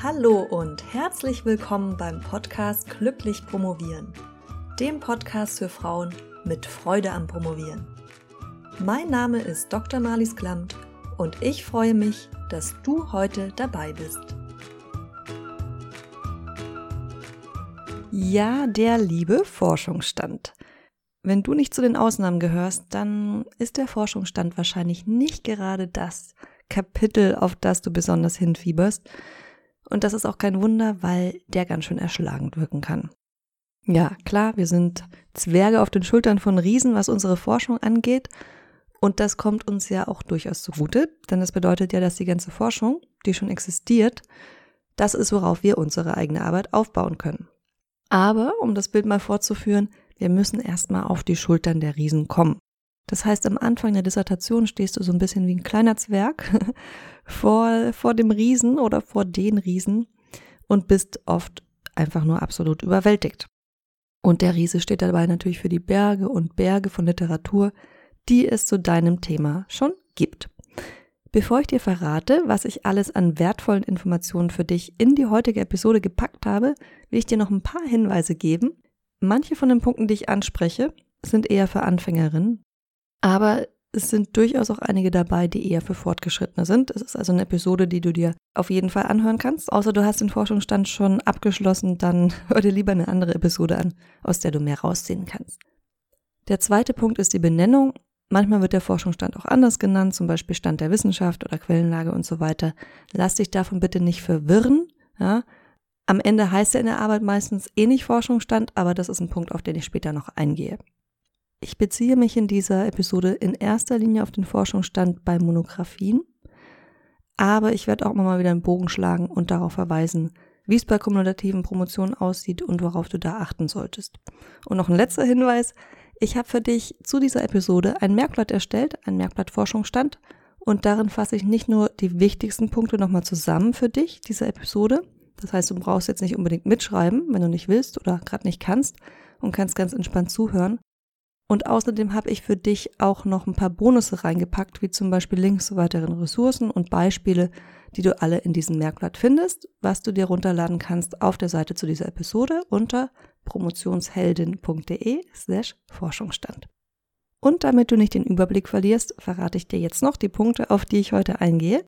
Hallo und herzlich willkommen beim Podcast Glücklich Promovieren, dem Podcast für Frauen mit Freude am Promovieren. Mein Name ist Dr. Marlies Klamt und ich freue mich, dass du heute dabei bist. Ja, der liebe Forschungsstand. Wenn du nicht zu den Ausnahmen gehörst, dann ist der Forschungsstand wahrscheinlich nicht gerade das Kapitel, auf das du besonders hinfieberst, und das ist auch kein Wunder, weil der ganz schön erschlagend wirken kann. Ja, klar, wir sind Zwerge auf den Schultern von Riesen, was unsere Forschung angeht. Und das kommt uns ja auch durchaus zugute, denn das bedeutet ja, dass die ganze Forschung, die schon existiert, das ist, worauf wir unsere eigene Arbeit aufbauen können. Aber, um das Bild mal fortzuführen, wir müssen erstmal auf die Schultern der Riesen kommen. Das heißt, am Anfang der Dissertation stehst du so ein bisschen wie ein kleiner Zwerg vor, vor dem Riesen oder vor den Riesen und bist oft einfach nur absolut überwältigt. Und der Riese steht dabei natürlich für die Berge und Berge von Literatur, die es zu deinem Thema schon gibt. Bevor ich dir verrate, was ich alles an wertvollen Informationen für dich in die heutige Episode gepackt habe, will ich dir noch ein paar Hinweise geben. Manche von den Punkten, die ich anspreche, sind eher für Anfängerinnen, aber es sind durchaus auch einige dabei, die eher für Fortgeschrittene sind. Es ist also eine Episode, die du dir auf jeden Fall anhören kannst. Außer du hast den Forschungsstand schon abgeschlossen, dann hör dir lieber eine andere Episode an, aus der du mehr rausziehen kannst. Der zweite Punkt ist die Benennung. Manchmal wird der Forschungsstand auch anders genannt, zum Beispiel Stand der Wissenschaft oder Quellenlage und so weiter. Lass dich davon bitte nicht verwirren. Ja? Am Ende heißt er in der Arbeit meistens eh nicht Forschungsstand, aber das ist ein Punkt, auf den ich später noch eingehe. Ich beziehe mich in dieser Episode in erster Linie auf den Forschungsstand bei Monographien, aber ich werde auch mal wieder einen Bogen schlagen und darauf verweisen, wie es bei kumulativen Promotionen aussieht und worauf du da achten solltest. Und noch ein letzter Hinweis. Ich habe für dich zu dieser Episode ein Merkblatt erstellt, ein Merkblatt Forschungsstand, und darin fasse ich nicht nur die wichtigsten Punkte nochmal zusammen für dich, dieser Episode. Das heißt, du brauchst jetzt nicht unbedingt mitschreiben, wenn du nicht willst oder gerade nicht kannst und kannst ganz entspannt zuhören, und außerdem habe ich für dich auch noch ein paar Bonusse reingepackt, wie zum Beispiel Links zu weiteren Ressourcen und Beispiele, die du alle in diesem Merkblatt findest, was du dir runterladen kannst auf der Seite zu dieser Episode unter promotionsheldin.de slash Forschungsstand. Und damit du nicht den Überblick verlierst, verrate ich dir jetzt noch die Punkte, auf die ich heute eingehe.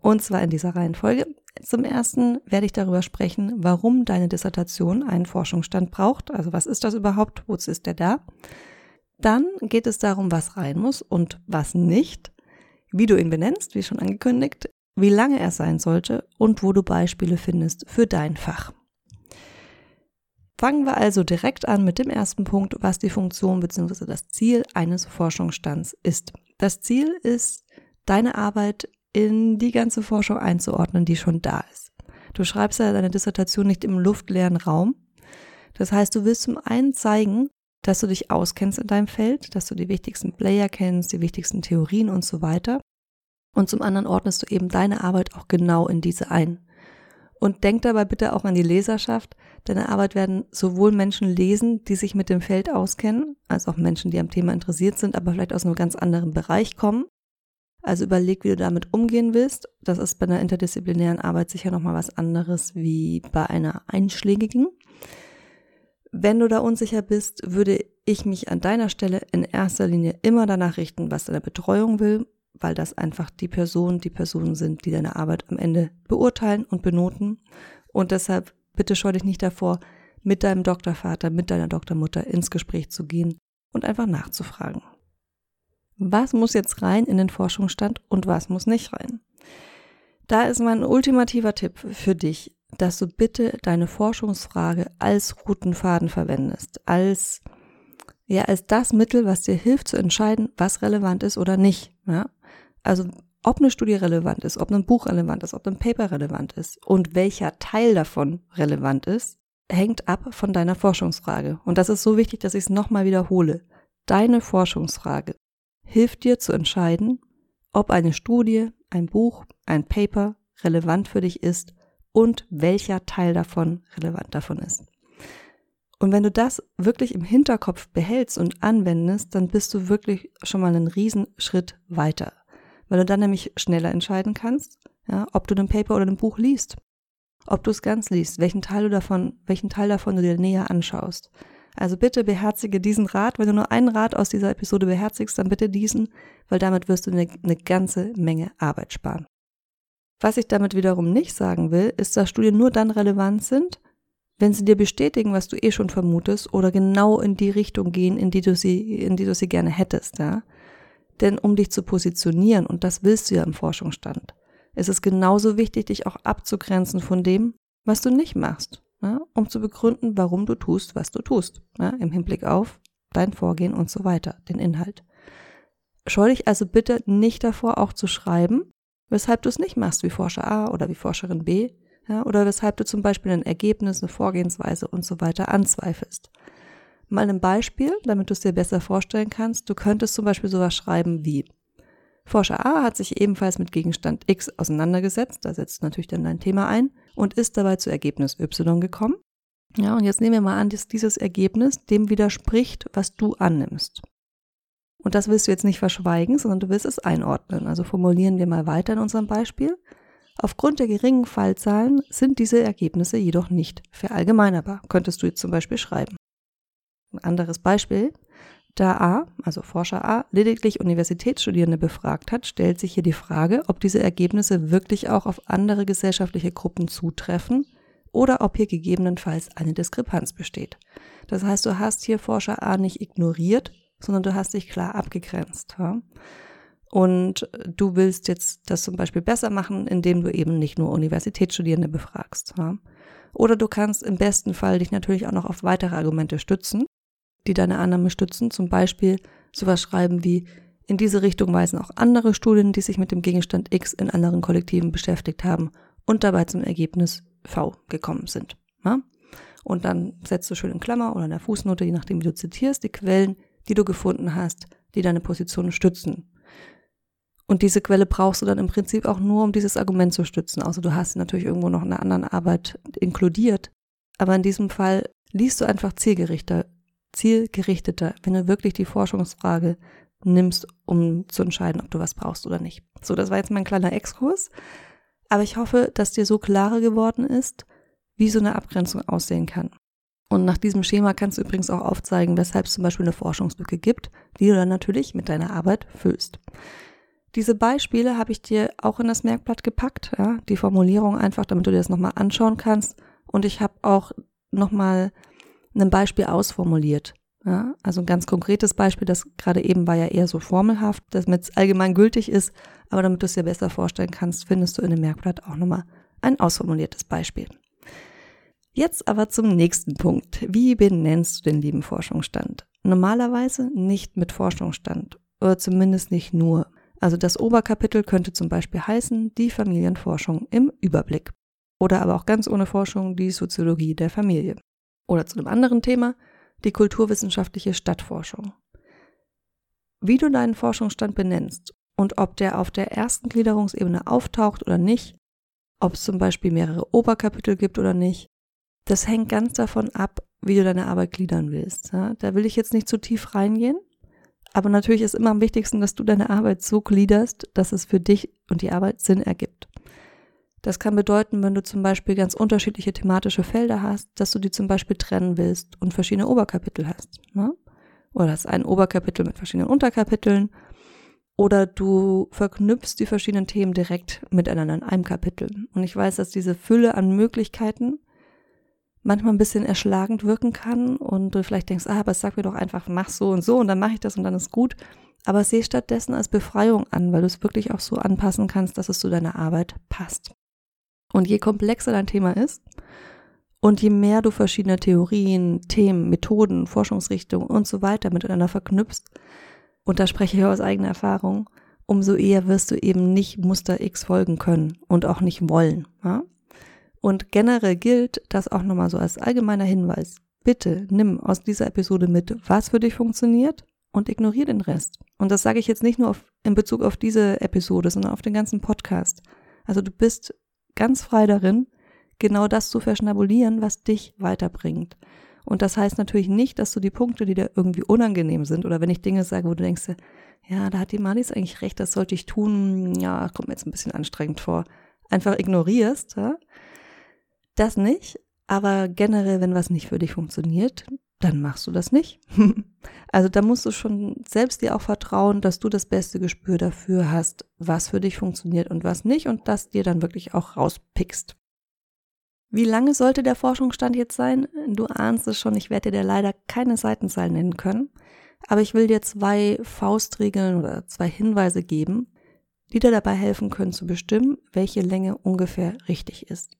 Und zwar in dieser Reihenfolge. Zum ersten werde ich darüber sprechen, warum deine Dissertation einen Forschungsstand braucht. Also was ist das überhaupt? Wozu ist der da? Dann geht es darum, was rein muss und was nicht, wie du ihn benennst, wie schon angekündigt, wie lange er sein sollte und wo du Beispiele findest für dein Fach. Fangen wir also direkt an mit dem ersten Punkt, was die Funktion bzw. das Ziel eines Forschungsstands ist. Das Ziel ist, deine Arbeit in die ganze Forschung einzuordnen, die schon da ist. Du schreibst ja deine Dissertation nicht im luftleeren Raum. Das heißt, du willst zum einen zeigen, dass du dich auskennst in deinem Feld, dass du die wichtigsten Player kennst, die wichtigsten Theorien und so weiter. Und zum anderen ordnest du eben deine Arbeit auch genau in diese ein. Und denk dabei bitte auch an die Leserschaft. Deine Arbeit werden sowohl Menschen lesen, die sich mit dem Feld auskennen, als auch Menschen, die am Thema interessiert sind, aber vielleicht aus einem ganz anderen Bereich kommen. Also überleg, wie du damit umgehen willst. Das ist bei einer interdisziplinären Arbeit sicher nochmal was anderes wie bei einer einschlägigen. Wenn du da unsicher bist, würde ich mich an deiner Stelle in erster Linie immer danach richten, was deine Betreuung will, weil das einfach die Personen, die Personen sind, die deine Arbeit am Ende beurteilen und benoten. Und deshalb bitte scheu dich nicht davor, mit deinem Doktorvater, mit deiner Doktormutter ins Gespräch zu gehen und einfach nachzufragen. Was muss jetzt rein in den Forschungsstand und was muss nicht rein? Da ist mein ultimativer Tipp für dich, dass du bitte deine Forschungsfrage als roten Faden verwendest, als ja, als das Mittel, was dir hilft zu entscheiden, was relevant ist oder nicht. Ja? Also ob eine Studie relevant ist, ob ein Buch relevant ist, ob ein Paper relevant ist und welcher Teil davon relevant ist, hängt ab von deiner Forschungsfrage. Und das ist so wichtig, dass ich es nochmal wiederhole. Deine Forschungsfrage hilft dir zu entscheiden, ob eine Studie, ein Buch, ein Paper relevant für dich ist und welcher Teil davon relevant davon ist. Und wenn du das wirklich im Hinterkopf behältst und anwendest, dann bist du wirklich schon mal einen Riesenschritt weiter, weil du dann nämlich schneller entscheiden kannst, ja, ob du ein Paper oder ein Buch liest. ob du es ganz liest, welchen Teil du davon, welchen Teil davon du dir näher anschaust. Also bitte beherzige diesen Rat. Wenn du nur einen Rat aus dieser Episode beherzigst, dann bitte diesen, weil damit wirst du eine, eine ganze Menge Arbeit sparen. Was ich damit wiederum nicht sagen will, ist, dass Studien nur dann relevant sind, wenn sie dir bestätigen, was du eh schon vermutest oder genau in die Richtung gehen, in die du sie, in die du sie gerne hättest, ja. Denn um dich zu positionieren, und das willst du ja im Forschungsstand, ist es genauso wichtig, dich auch abzugrenzen von dem, was du nicht machst, ja, um zu begründen, warum du tust, was du tust, ja, im Hinblick auf dein Vorgehen und so weiter, den Inhalt. Scheu dich also bitte nicht davor, auch zu schreiben, weshalb du es nicht machst wie Forscher A oder wie Forscherin B, ja, oder weshalb du zum Beispiel ein Ergebnis, eine Vorgehensweise und so weiter anzweifelst. Mal ein Beispiel, damit du es dir besser vorstellen kannst. Du könntest zum Beispiel sowas schreiben wie Forscher A hat sich ebenfalls mit Gegenstand X auseinandergesetzt, da setzt natürlich dann dein Thema ein, und ist dabei zu Ergebnis Y gekommen. Ja, und jetzt nehmen wir mal an, dass dieses Ergebnis dem widerspricht, was du annimmst. Und das willst du jetzt nicht verschweigen, sondern du willst es einordnen. Also formulieren wir mal weiter in unserem Beispiel. Aufgrund der geringen Fallzahlen sind diese Ergebnisse jedoch nicht verallgemeinerbar, könntest du jetzt zum Beispiel schreiben. Ein anderes Beispiel. Da A, also Forscher A, lediglich Universitätsstudierende befragt hat, stellt sich hier die Frage, ob diese Ergebnisse wirklich auch auf andere gesellschaftliche Gruppen zutreffen oder ob hier gegebenenfalls eine Diskrepanz besteht. Das heißt, du hast hier Forscher A nicht ignoriert, sondern du hast dich klar abgegrenzt. Ja? Und du willst jetzt das zum Beispiel besser machen, indem du eben nicht nur Universitätsstudierende befragst. Ja? Oder du kannst im besten Fall dich natürlich auch noch auf weitere Argumente stützen, die deine Annahme stützen. Zum Beispiel sowas schreiben wie, in diese Richtung weisen auch andere Studien, die sich mit dem Gegenstand X in anderen Kollektiven beschäftigt haben und dabei zum Ergebnis V gekommen sind. Ja? Und dann setzt du schön in Klammer oder in der Fußnote, je nachdem wie du zitierst, die Quellen, die du gefunden hast, die deine Position stützen. Und diese Quelle brauchst du dann im Prinzip auch nur, um dieses Argument zu stützen. Also du hast natürlich irgendwo noch eine andere Arbeit inkludiert. Aber in diesem Fall liest du einfach zielgerichteter, zielgerichteter, wenn du wirklich die Forschungsfrage nimmst, um zu entscheiden, ob du was brauchst oder nicht. So, das war jetzt mein kleiner Exkurs. Aber ich hoffe, dass dir so klarer geworden ist, wie so eine Abgrenzung aussehen kann. Und nach diesem Schema kannst du übrigens auch aufzeigen, weshalb es zum Beispiel eine Forschungslücke gibt, die du dann natürlich mit deiner Arbeit füllst. Diese Beispiele habe ich dir auch in das Merkblatt gepackt, ja, die Formulierung einfach, damit du dir das nochmal anschauen kannst. Und ich habe auch nochmal ein Beispiel ausformuliert. Ja, also ein ganz konkretes Beispiel, das gerade eben war ja eher so formelhaft, damit es allgemein gültig ist, aber damit du es dir besser vorstellen kannst, findest du in dem Merkblatt auch nochmal ein ausformuliertes Beispiel. Jetzt aber zum nächsten Punkt. Wie benennst du den lieben Forschungsstand? Normalerweise nicht mit Forschungsstand oder zumindest nicht nur. Also das Oberkapitel könnte zum Beispiel heißen die Familienforschung im Überblick. Oder aber auch ganz ohne Forschung die Soziologie der Familie. Oder zu einem anderen Thema die kulturwissenschaftliche Stadtforschung. Wie du deinen Forschungsstand benennst und ob der auf der ersten Gliederungsebene auftaucht oder nicht, ob es zum Beispiel mehrere Oberkapitel gibt oder nicht, das hängt ganz davon ab, wie du deine Arbeit gliedern willst. Ja? Da will ich jetzt nicht zu tief reingehen, aber natürlich ist immer am wichtigsten, dass du deine Arbeit so gliederst, dass es für dich und die Arbeit Sinn ergibt. Das kann bedeuten, wenn du zum Beispiel ganz unterschiedliche thematische Felder hast, dass du die zum Beispiel trennen willst und verschiedene Oberkapitel hast. Ne? Oder hast ein Oberkapitel mit verschiedenen Unterkapiteln. Oder du verknüpfst die verschiedenen Themen direkt miteinander in einem Kapitel. Und ich weiß, dass diese Fülle an Möglichkeiten manchmal ein bisschen erschlagend wirken kann und du vielleicht denkst, ah, aber sag mir doch einfach, mach so und so und dann mache ich das und dann ist gut. Aber sehe stattdessen als Befreiung an, weil du es wirklich auch so anpassen kannst, dass es zu deiner Arbeit passt. Und je komplexer dein Thema ist und je mehr du verschiedene Theorien, Themen, Methoden, Forschungsrichtungen und so weiter miteinander verknüpfst, und da spreche ich aus eigener Erfahrung, umso eher wirst du eben nicht Muster X folgen können und auch nicht wollen. Ja? Und generell gilt das auch nochmal so als allgemeiner Hinweis. Bitte nimm aus dieser Episode mit, was für dich funktioniert und ignoriere den Rest. Und das sage ich jetzt nicht nur auf, in Bezug auf diese Episode, sondern auf den ganzen Podcast. Also du bist ganz frei darin, genau das zu verschnabulieren, was dich weiterbringt. Und das heißt natürlich nicht, dass du die Punkte, die dir irgendwie unangenehm sind, oder wenn ich Dinge sage, wo du denkst, ja, da hat die Malis eigentlich recht, das sollte ich tun, ja, kommt mir jetzt ein bisschen anstrengend vor, einfach ignorierst, ja? Das nicht, aber generell, wenn was nicht für dich funktioniert, dann machst du das nicht. also da musst du schon selbst dir auch vertrauen, dass du das beste Gespür dafür hast, was für dich funktioniert und was nicht und das dir dann wirklich auch rauspickst. Wie lange sollte der Forschungsstand jetzt sein? Du ahnst es schon, ich werde dir leider keine Seitenzahl nennen können, aber ich will dir zwei Faustregeln oder zwei Hinweise geben, die dir dabei helfen können zu bestimmen, welche Länge ungefähr richtig ist.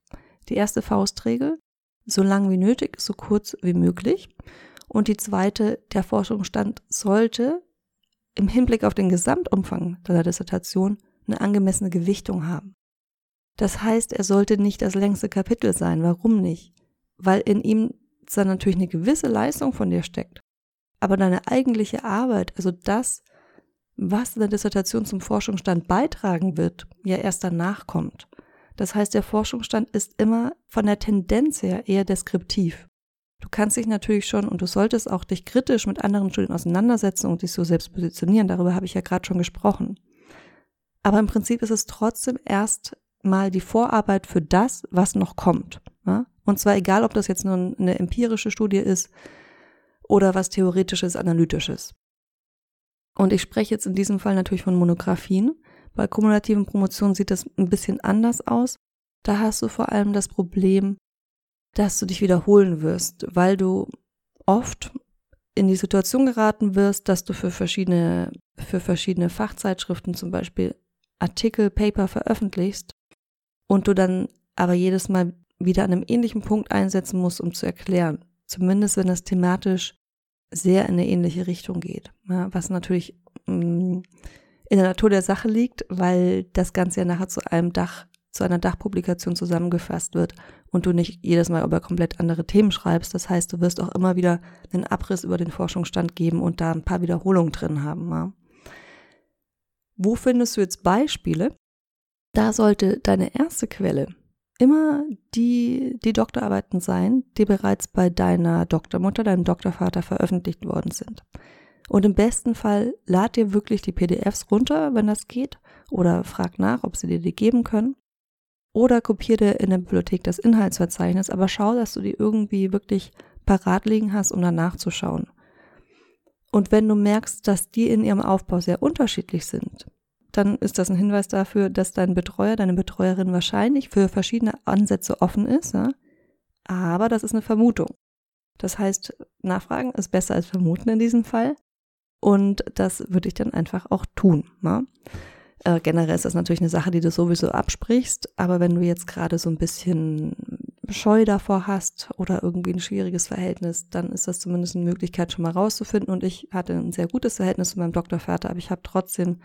Die erste Faustregel, so lang wie nötig, so kurz wie möglich. Und die zweite, der Forschungsstand sollte im Hinblick auf den Gesamtumfang deiner Dissertation eine angemessene Gewichtung haben. Das heißt, er sollte nicht das längste Kapitel sein. Warum nicht? Weil in ihm zwar natürlich eine gewisse Leistung von dir steckt, aber deine eigentliche Arbeit, also das, was in der Dissertation zum Forschungsstand beitragen wird, ja erst danach kommt. Das heißt, der Forschungsstand ist immer von der Tendenz her eher deskriptiv. Du kannst dich natürlich schon und du solltest auch dich kritisch mit anderen Studien auseinandersetzen und dich so selbst positionieren. Darüber habe ich ja gerade schon gesprochen. Aber im Prinzip ist es trotzdem erst mal die Vorarbeit für das, was noch kommt. Ja? Und zwar egal, ob das jetzt nur eine empirische Studie ist oder was theoretisches, analytisches. Und ich spreche jetzt in diesem Fall natürlich von Monographien. Bei kumulativen Promotionen sieht das ein bisschen anders aus. Da hast du vor allem das Problem, dass du dich wiederholen wirst, weil du oft in die Situation geraten wirst, dass du für verschiedene, für verschiedene Fachzeitschriften zum Beispiel Artikel, Paper veröffentlichst und du dann aber jedes Mal wieder an einem ähnlichen Punkt einsetzen musst, um zu erklären. Zumindest wenn das thematisch sehr in eine ähnliche Richtung geht. Ja, was natürlich mh, mm, in der Natur der Sache liegt, weil das Ganze ja nachher zu einem Dach, zu einer Dachpublikation zusammengefasst wird und du nicht jedes Mal über komplett andere Themen schreibst. Das heißt, du wirst auch immer wieder einen Abriss über den Forschungsstand geben und da ein paar Wiederholungen drin haben. Ja. Wo findest du jetzt Beispiele? Da sollte deine erste Quelle immer die, die Doktorarbeiten sein, die bereits bei deiner Doktormutter, deinem Doktorvater veröffentlicht worden sind. Und im besten Fall lad dir wirklich die PDFs runter, wenn das geht, oder frag nach, ob sie dir die geben können. Oder kopier dir in der Bibliothek das Inhaltsverzeichnis, aber schau, dass du die irgendwie wirklich parat liegen hast, um danach zu schauen. Und wenn du merkst, dass die in ihrem Aufbau sehr unterschiedlich sind, dann ist das ein Hinweis dafür, dass dein Betreuer, deine Betreuerin wahrscheinlich für verschiedene Ansätze offen ist. Ja? Aber das ist eine Vermutung. Das heißt, nachfragen ist besser als vermuten in diesem Fall. Und das würde ich dann einfach auch tun. Ne? Äh, generell ist das natürlich eine Sache, die du sowieso absprichst. Aber wenn du jetzt gerade so ein bisschen Scheu davor hast oder irgendwie ein schwieriges Verhältnis, dann ist das zumindest eine Möglichkeit, schon mal rauszufinden. Und ich hatte ein sehr gutes Verhältnis zu meinem Doktorvater, aber ich habe trotzdem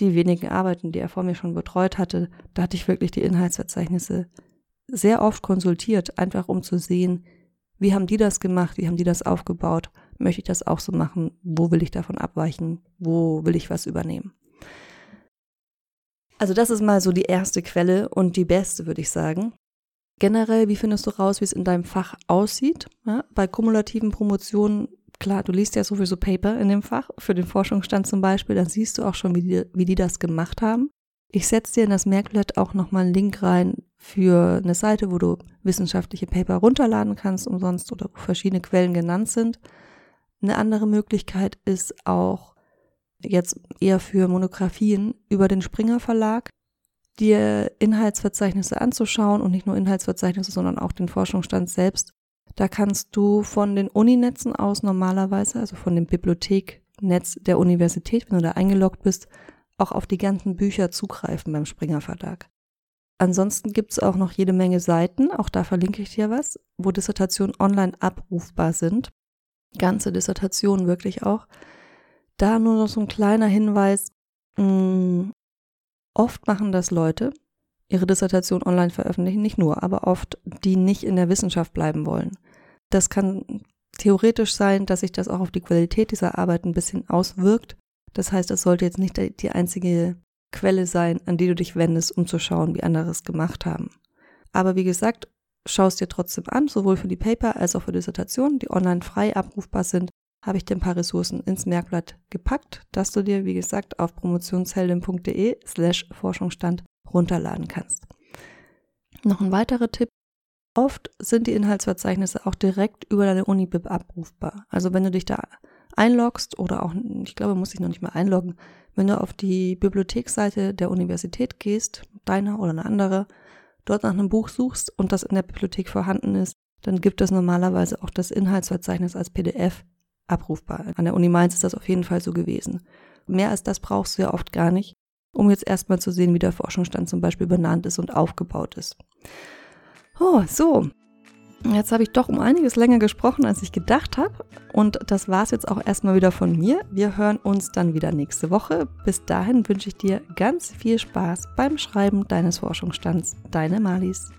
die wenigen Arbeiten, die er vor mir schon betreut hatte, da hatte ich wirklich die Inhaltsverzeichnisse sehr oft konsultiert, einfach um zu sehen, wie haben die das gemacht, wie haben die das aufgebaut, möchte ich das auch so machen, wo will ich davon abweichen, wo will ich was übernehmen. Also das ist mal so die erste Quelle und die beste, würde ich sagen. Generell, wie findest du raus, wie es in deinem Fach aussieht? Ja, bei kumulativen Promotionen klar, du liest ja sowieso Paper in dem Fach, für den Forschungsstand zum Beispiel, dann siehst du auch schon, wie die, wie die das gemacht haben. Ich setze dir in das Merkblatt auch nochmal einen Link rein für eine Seite, wo du wissenschaftliche Paper runterladen kannst umsonst oder wo verschiedene Quellen genannt sind. Eine andere Möglichkeit ist auch jetzt eher für Monographien über den Springer Verlag dir Inhaltsverzeichnisse anzuschauen und nicht nur Inhaltsverzeichnisse, sondern auch den Forschungsstand selbst da kannst du von den Uninetzen aus normalerweise, also von dem Bibliotheknetz der Universität, wenn du da eingeloggt bist, auch auf die ganzen Bücher zugreifen beim Springer Verlag. Ansonsten gibt's auch noch jede Menge Seiten, auch da verlinke ich dir was, wo Dissertationen online abrufbar sind. Ganze Dissertationen wirklich auch. Da nur noch so ein kleiner Hinweis. Mm, oft machen das Leute, ihre Dissertation online veröffentlichen, nicht nur, aber oft, die nicht in der Wissenschaft bleiben wollen. Das kann theoretisch sein, dass sich das auch auf die Qualität dieser Arbeit ein bisschen auswirkt. Das heißt, es sollte jetzt nicht die einzige Quelle sein, an die du dich wendest, um zu schauen, wie andere es gemacht haben. Aber wie gesagt, schau es dir trotzdem an, sowohl für die Paper als auch für Dissertationen, die online frei abrufbar sind, habe ich dir ein paar Ressourcen ins Merkblatt gepackt, dass du dir, wie gesagt, auf promotionsheldin.de slash Forschungsstand runterladen kannst. Noch ein weiterer Tipp. Oft sind die Inhaltsverzeichnisse auch direkt über deine Unibib abrufbar. Also wenn du dich da einloggst oder auch, ich glaube, muss ich noch nicht mal einloggen, wenn du auf die Bibliotheksseite der Universität gehst, deiner oder eine andere, dort nach einem Buch suchst und das in der Bibliothek vorhanden ist, dann gibt es normalerweise auch das Inhaltsverzeichnis als PDF abrufbar. An der Uni Mainz ist das auf jeden Fall so gewesen. Mehr als das brauchst du ja oft gar nicht, um jetzt erstmal zu sehen, wie der Forschungsstand zum Beispiel benannt ist und aufgebaut ist. Oh, so. Jetzt habe ich doch um einiges länger gesprochen, als ich gedacht habe. Und das war es jetzt auch erstmal wieder von mir. Wir hören uns dann wieder nächste Woche. Bis dahin wünsche ich dir ganz viel Spaß beim Schreiben deines Forschungsstands. Deine Malis.